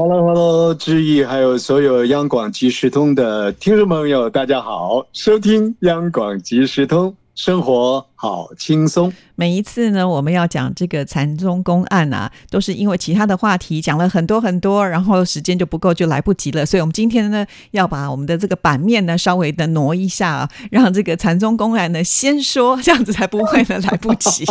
Hello，Hello，还有所有央广即时通的听众朋友，大家好，收听央广即时通。生活好轻松。每一次呢，我们要讲这个禅宗公案啊，都是因为其他的话题讲了很多很多，然后时间就不够，就来不及了。所以，我们今天呢，要把我们的这个版面呢，稍微的挪一下，让这个禅宗公案呢先说，这样子才不会呢来不及。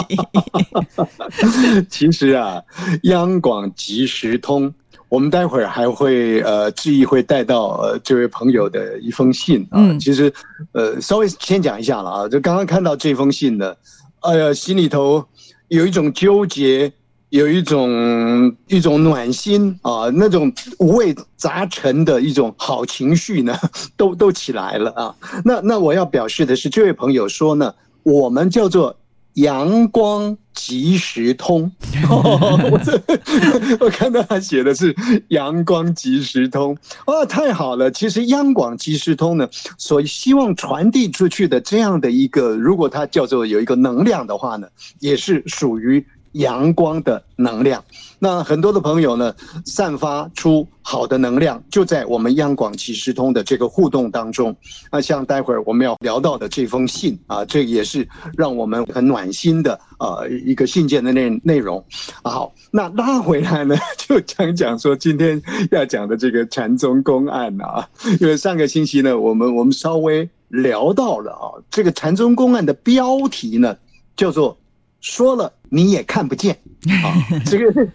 其实啊，央广即时通。我们待会儿还会呃，志毅会带到呃这位朋友的一封信啊。其实呃，稍微先讲一下了啊。就刚刚看到这封信呢，哎呀，心里头有一种纠结，有一种一种暖心啊，那种五味杂陈的一种好情绪呢，都都起来了啊。那那我要表示的是，这位朋友说呢，我们叫做。阳光即时通，我 这 我看到他写的是阳光即时通，哦，太好了！其实央广即时通呢，所希望传递出去的这样的一个，如果它叫做有一个能量的话呢，也是属于。阳光的能量，那很多的朋友呢，散发出好的能量，就在我们央广启示通的这个互动当中。那像待会儿我们要聊到的这封信啊，这也是让我们很暖心的呃一个信件的内内容。好，那拉回来呢，就讲讲说今天要讲的这个禅宗公案啊，因为上个星期呢，我们我们稍微聊到了啊，这个禅宗公案的标题呢，叫做。说了你也看不见 啊！这个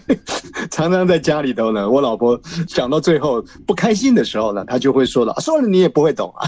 常常在家里头呢，我老婆讲到最后不开心的时候呢，她就会说了：“说了你也不会懂啊。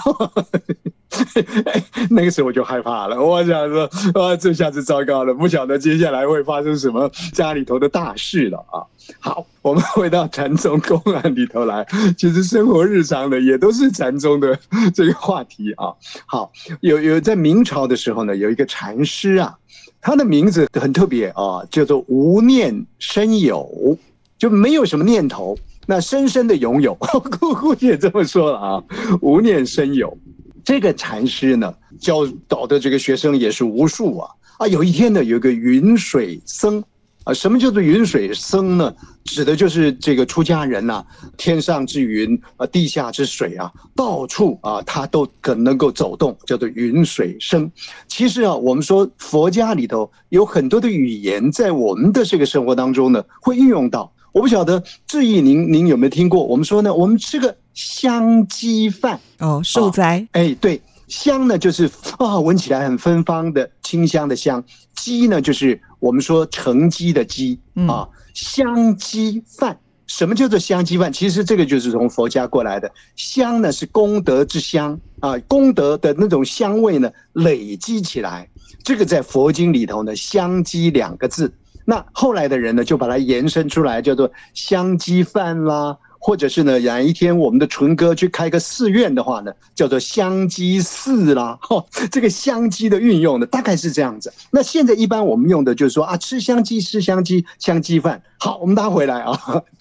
”那个时候我就害怕了，我想说：“啊，这下子糟糕了，不晓得接下来会发生什么家里头的大事了啊！”好，我们回到禅宗公案里头来，其实生活日常的也都是禅宗的这个话题啊。好，有有在明朝的时候呢，有一个禅师啊。他的名字很特别啊，叫做无念生有，就没有什么念头，那深深的拥有，姑姑也这么说了啊，无念生有。这个禅师呢，教导的这个学生也是无数啊啊，有一天呢，有个云水僧。啊，什么叫做云水僧呢？指的就是这个出家人呐，天上之云啊，地下之水啊，到处啊，他都可能够走动，叫做云水僧。其实啊，我们说佛家里头有很多的语言，在我们的这个生活当中呢，会运用到。我不晓得志毅，您您有没有听过？我们说呢，我们吃个香鸡饭哦，受灾。哎，对。香呢，就是啊，闻起来很芬芳的清香的香；鸡呢，就是我们说成鸡的鸡啊。香鸡饭，什么叫做香鸡饭？其实这个就是从佛家过来的。香呢是功德之香啊，功德的那种香味呢累积起来。这个在佛经里头呢，香鸡两个字，那后来的人呢就把它延伸出来，叫做香鸡饭啦。或者是呢，哪一天我们的纯哥去开个寺院的话呢，叫做香积寺啦。哈，这个香积的运用呢，大概是这样子。那现在一般我们用的就是说啊，吃香鸡，吃香鸡，香鸡饭。好，我们拉回来啊，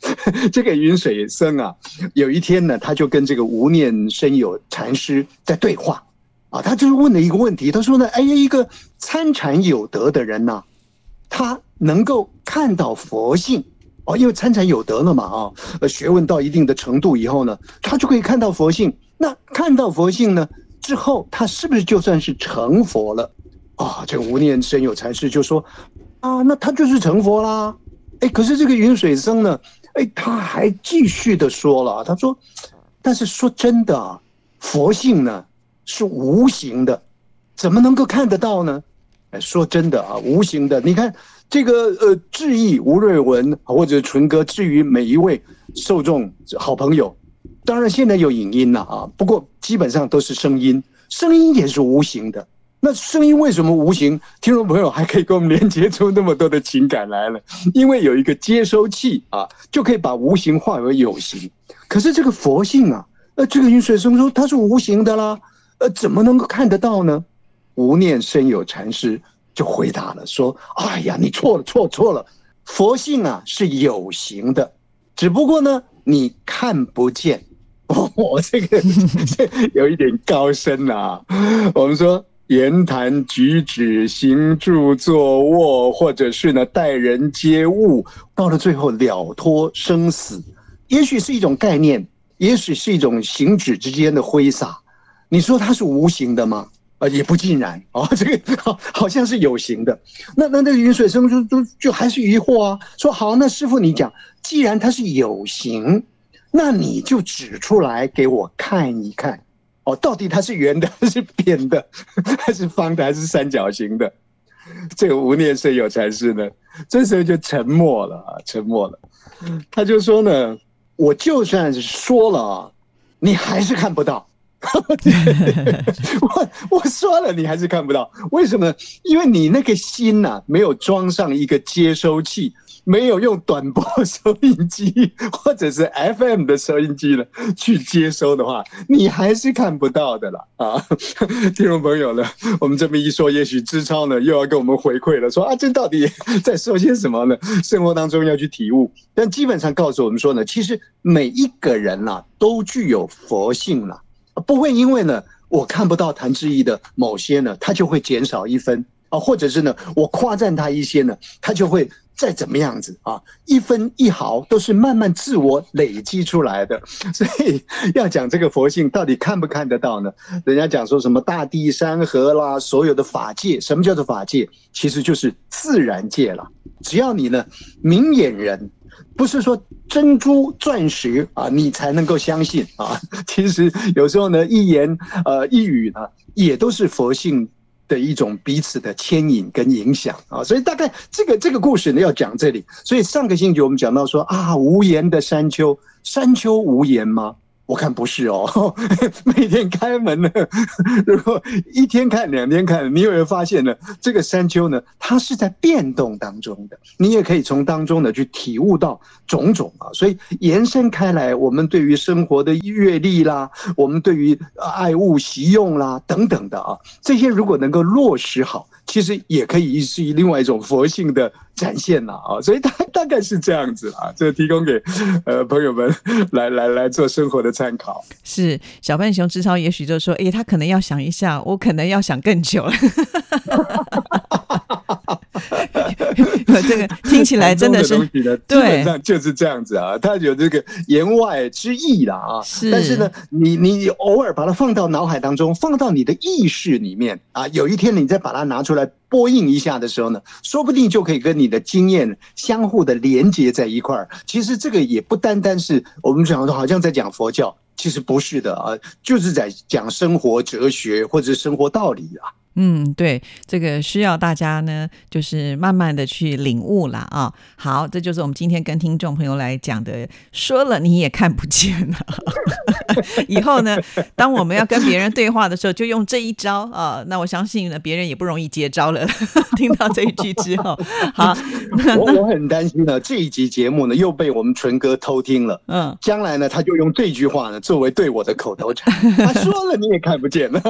这个云水僧啊，有一天呢，他就跟这个无念生有禅师在对话啊，他就是问了一个问题，他说呢，哎呀，一个参禅有德的人呢，他能够看到佛性。哦，因为参禅有德了嘛，啊，呃，学问到一定的程度以后呢，他就可以看到佛性。那看到佛性呢之后，他是不是就算是成佛了？啊，这个无念生有禅师就说，啊，那他就是成佛啦。哎，可是这个云水僧呢，哎，他还继续的说了，他说，但是说真的，佛性呢是无形的，怎么能够看得到呢？哎，说真的啊，无形的，你看。这个呃，致意吴瑞文或者纯哥，至于每一位受众好朋友，当然现在有影音了啊，不过基本上都是声音，声音也是无形的。那声音为什么无形？听众朋友还可以跟我们连接出那么多的情感来了，因为有一个接收器啊，就可以把无形化为有形。可是这个佛性啊，呃，这个云水生说它是无形的啦，呃，怎么能够看得到呢？无念生有禅师就回答了，说：“哎呀，你错了，错错了，佛性啊是有形的，只不过呢你看不见。”我这个 这有一点高深啊。我们说言谈举止、行住坐卧，或者是呢待人接物，到了最后了脱生死，也许是一种概念，也许是一种行止之间的挥洒。你说它是无形的吗？啊，也不尽然啊，这个好好像是有形的。那那那个云水生就就就还是疑惑啊，说好，那师傅你讲，既然它是有形，那你就指出来给我看一看，哦，到底它是圆的还是扁的，还是方的还是三角形的？这个无念生有禅师呢，这时候就沉默了，沉默了。他就说呢，我就算是说了，你还是看不到。我我说了，你还是看不到，为什么？因为你那个心呐，没有装上一个接收器，没有用短波收音机或者是 FM 的收音机呢去接收的话，你还是看不到的啦。啊！听众朋友呢，我们这么一说，也许志超呢又要跟我们回馈了，说啊，这到底在说些什么呢？生活当中要去体悟，但基本上告诉我们说呢，其实每一个人呐，都具有佛性了。不会因为呢，我看不到谭志毅的某些呢，他就会减少一分啊，或者是呢，我夸赞他一些呢，他就会再怎么样子啊，一分一毫都是慢慢自我累积出来的。所以要讲这个佛性到底看不看得到呢？人家讲说什么大地山河啦，所有的法界，什么叫做法界？其实就是自然界了。只要你呢，明眼人。不是说珍珠钻石啊，你才能够相信啊。其实有时候呢，一言呃一语呢，也都是佛性的一种彼此的牵引跟影响啊。所以大概这个这个故事呢，要讲这里。所以上个星期我们讲到说啊，无言的山丘，山丘无言吗？我看不是哦，每天开门呢，如果一天看两天看，你有没有发现呢？这个山丘呢，它是在变动当中的，你也可以从当中呢去体悟到种种啊。所以延伸开来，我们对于生活的阅历啦，我们对于爱物习用啦等等的啊，这些如果能够落实好。其实也可以是另外一种佛性的展现了啊，所以大大概是这样子啊，这提供给呃朋友们来来来做生活的参考。是小笨熊之超，也许就说，哎，他可能要想一下，我可能要想更久了。这个听起来真的是，基本上就是这样子啊，他有这个言外之意啦啊。是，但是呢，你你偶尔把它放到脑海当中，放到你的意识里面啊，有一天你再把它拿出来播映一下的时候呢，说不定就可以跟你的经验相互的连接在一块儿。其实这个也不单单是我们讲的，好像在讲佛教，其实不是的啊，就是在讲生活哲学或者生活道理啊。嗯，对，这个需要大家呢，就是慢慢的去领悟了啊。好，这就是我们今天跟听众朋友来讲的，说了你也看不见了。以后呢，当我们要跟别人对话的时候，就用这一招啊。那我相信呢，别人也不容易接招了。听到这一句之后，好，我 我很担心呢，这一集节目呢又被我们纯哥偷听了。嗯，将来呢，他就用这句话呢作为对我的口头禅。他说了你也看不见了，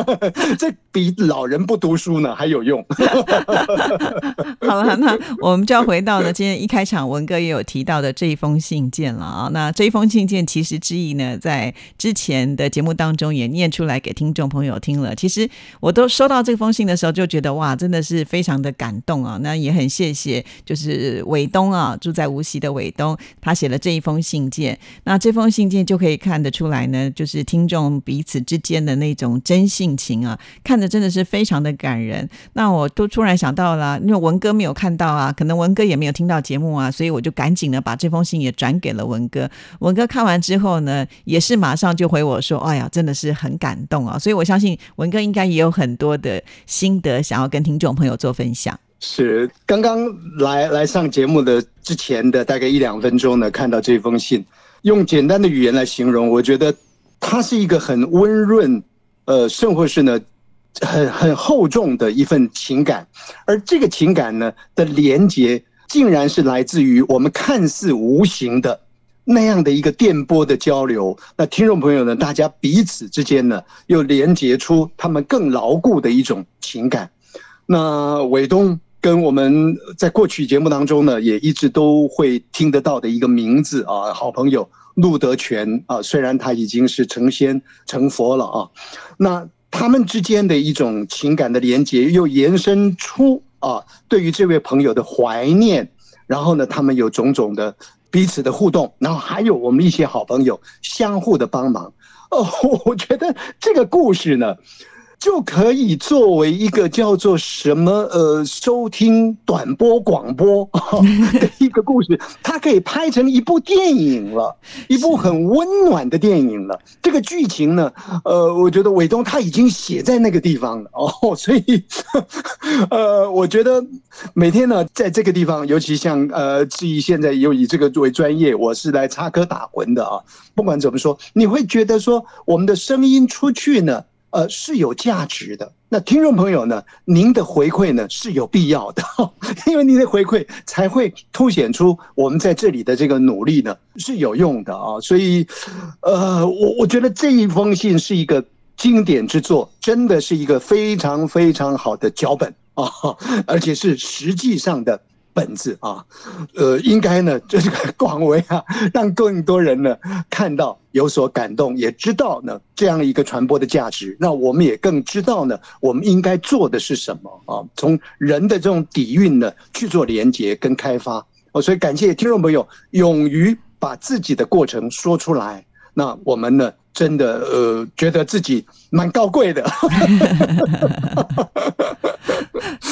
这比老人。不读书呢 还有用。好了，那我们就要回到呢，今天一开场文哥也有提到的这一封信件了啊。那这一封信件其实之意呢，在之前的节目当中也念出来给听众朋友听了。其实我都收到这封信的时候，就觉得哇，真的是非常的感动啊。那也很谢谢，就是伟东啊，住在无锡的伟东，他写了这一封信件。那这封信件就可以看得出来呢，就是听众彼此之间的那种真性情啊，看着真的是非常。的感人，那我都突然想到了，因为文哥没有看到啊，可能文哥也没有听到节目啊，所以我就赶紧的把这封信也转给了文哥。文哥看完之后呢，也是马上就回我说：“哎呀，真的是很感动啊！”所以我相信文哥应该也有很多的心得想要跟听众朋友做分享。是刚刚来来上节目的之前的大概一两分钟呢，看到这封信，用简单的语言来形容，我觉得它是一个很温润，呃，甚或是呢。很很厚重的一份情感，而这个情感呢的连接，竟然是来自于我们看似无形的那样的一个电波的交流，那听众朋友呢，大家彼此之间呢，又连接出他们更牢固的一种情感。那伟东跟我们在过去节目当中呢，也一直都会听得到的一个名字啊，好朋友陆德全啊，虽然他已经是成仙成佛了啊，那他们之间的一种情感的连接，又延伸出啊，对于这位朋友的怀念，然后呢，他们有种种的。彼此的互动，然后还有我们一些好朋友相互的帮忙。哦，我觉得这个故事呢。就可以作为一个叫做什么呃收听短波广播 的一个故事，它可以拍成一部电影了，一部很温暖的电影了。这个剧情呢，呃，我觉得伟东他已经写在那个地方了哦，所以 呃，我觉得每天呢，在这个地方，尤其像呃，至于现在又以这个作为专业，我是来插科打诨的啊。不管怎么说，你会觉得说我们的声音出去呢？呃，是有价值的。那听众朋友呢？您的回馈呢是有必要的，因为您的回馈才会凸显出我们在这里的这个努力呢是有用的啊。所以，呃，我我觉得这一封信是一个经典之作，真的是一个非常非常好的脚本啊，而且是实际上的。本子啊，呃，应该呢，这个 广为啊，让更多人呢看到有所感动，也知道呢这样一个传播的价值。那我们也更知道呢，我们应该做的是什么啊？从人的这种底蕴呢去做连接跟开发。哦，所以感谢听众朋友勇于把自己的过程说出来。那我们呢，真的呃，觉得自己蛮高贵的。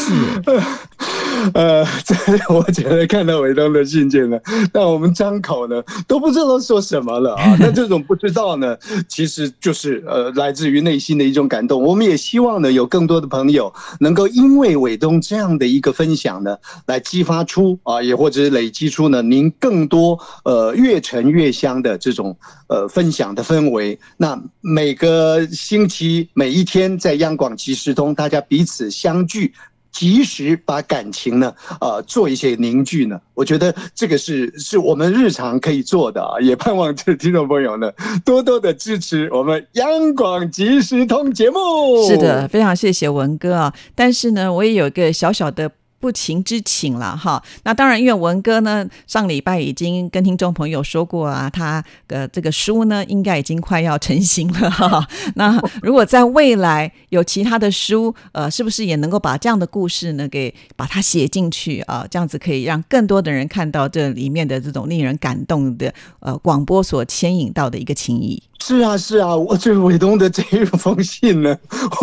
呃，这我觉得看到伟东的信件呢，那我们张口呢都不知道说什么了啊。那这种不知道呢，其实就是呃来自于内心的一种感动。我们也希望呢，有更多的朋友能够因为伟东这样的一个分享呢，来激发出啊，也或者是累积出呢您更多呃越沉越香的这种呃分享的氛围。那每个星期每一天在央广即时通，大家彼此相聚。及时把感情呢，啊，做一些凝聚呢，我觉得这个是是我们日常可以做的啊，也盼望这听众朋友呢多多的支持我们央广即时通节目。是的，非常谢谢文哥啊，但是呢，我也有一个小小的。不情之请了哈，那当然，因为文哥呢上礼拜已经跟听众朋友说过啊，他的这个书呢应该已经快要成型了哈。那如果在未来有其他的书，呃，是不是也能够把这样的故事呢给把它写进去啊？这样子可以让更多的人看到这里面的这种令人感动的呃广播所牵引到的一个情谊。是啊，是啊，我这伟东的这一封信呢，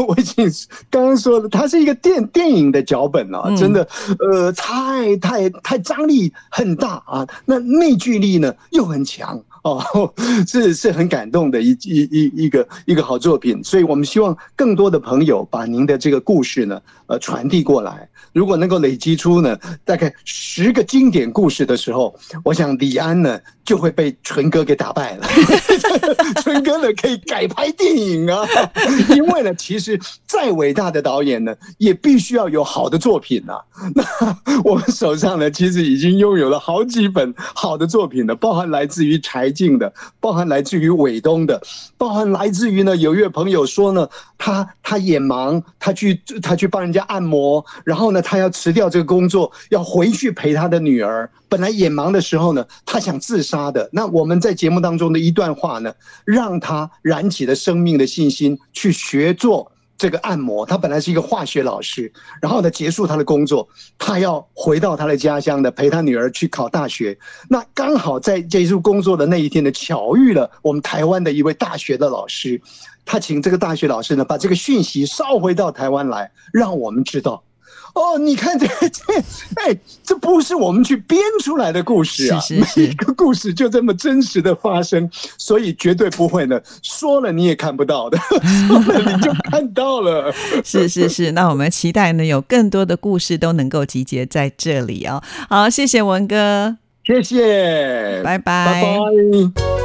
我已经刚刚说了，它是一个电电影的脚本啊，真的，呃，太太太张力很大啊，那内聚力呢又很强。哦，是是很感动的一一一一个一个好作品，所以我们希望更多的朋友把您的这个故事呢，呃，传递过来。如果能够累积出呢，大概十个经典故事的时候，我想李安呢就会被纯哥给打败了。纯哥呢可以改拍电影啊，因为呢，其实再伟大的导演呢，也必须要有好的作品啊。那我们手上呢，其实已经拥有了好几本好的作品了，包含来自于柴。近的，包含来自于伟东的，包含来自于呢，有一位朋友说呢，他他也忙，他去他去帮人家按摩，然后呢，他要辞掉这个工作，要回去陪他的女儿。本来眼盲的时候呢，他想自杀的。那我们在节目当中的一段话呢，让他燃起了生命的信心，去学做。这个按摩，他本来是一个化学老师，然后呢，结束他的工作，他要回到他的家乡的，陪他女儿去考大学。那刚好在结束工作的那一天呢，巧遇了我们台湾的一位大学的老师，他请这个大学老师呢，把这个讯息捎回到台湾来，让我们知道。哦，你看这这，哎，这不是我们去编出来的故事啊，每一个故事就这么真实的发生，所以绝对不会呢，说了你也看不到的，说了你就 看到了。是是是，那我们期待呢，有更多的故事都能够集结在这里哦。好，谢谢文哥，谢谢，拜拜，拜拜。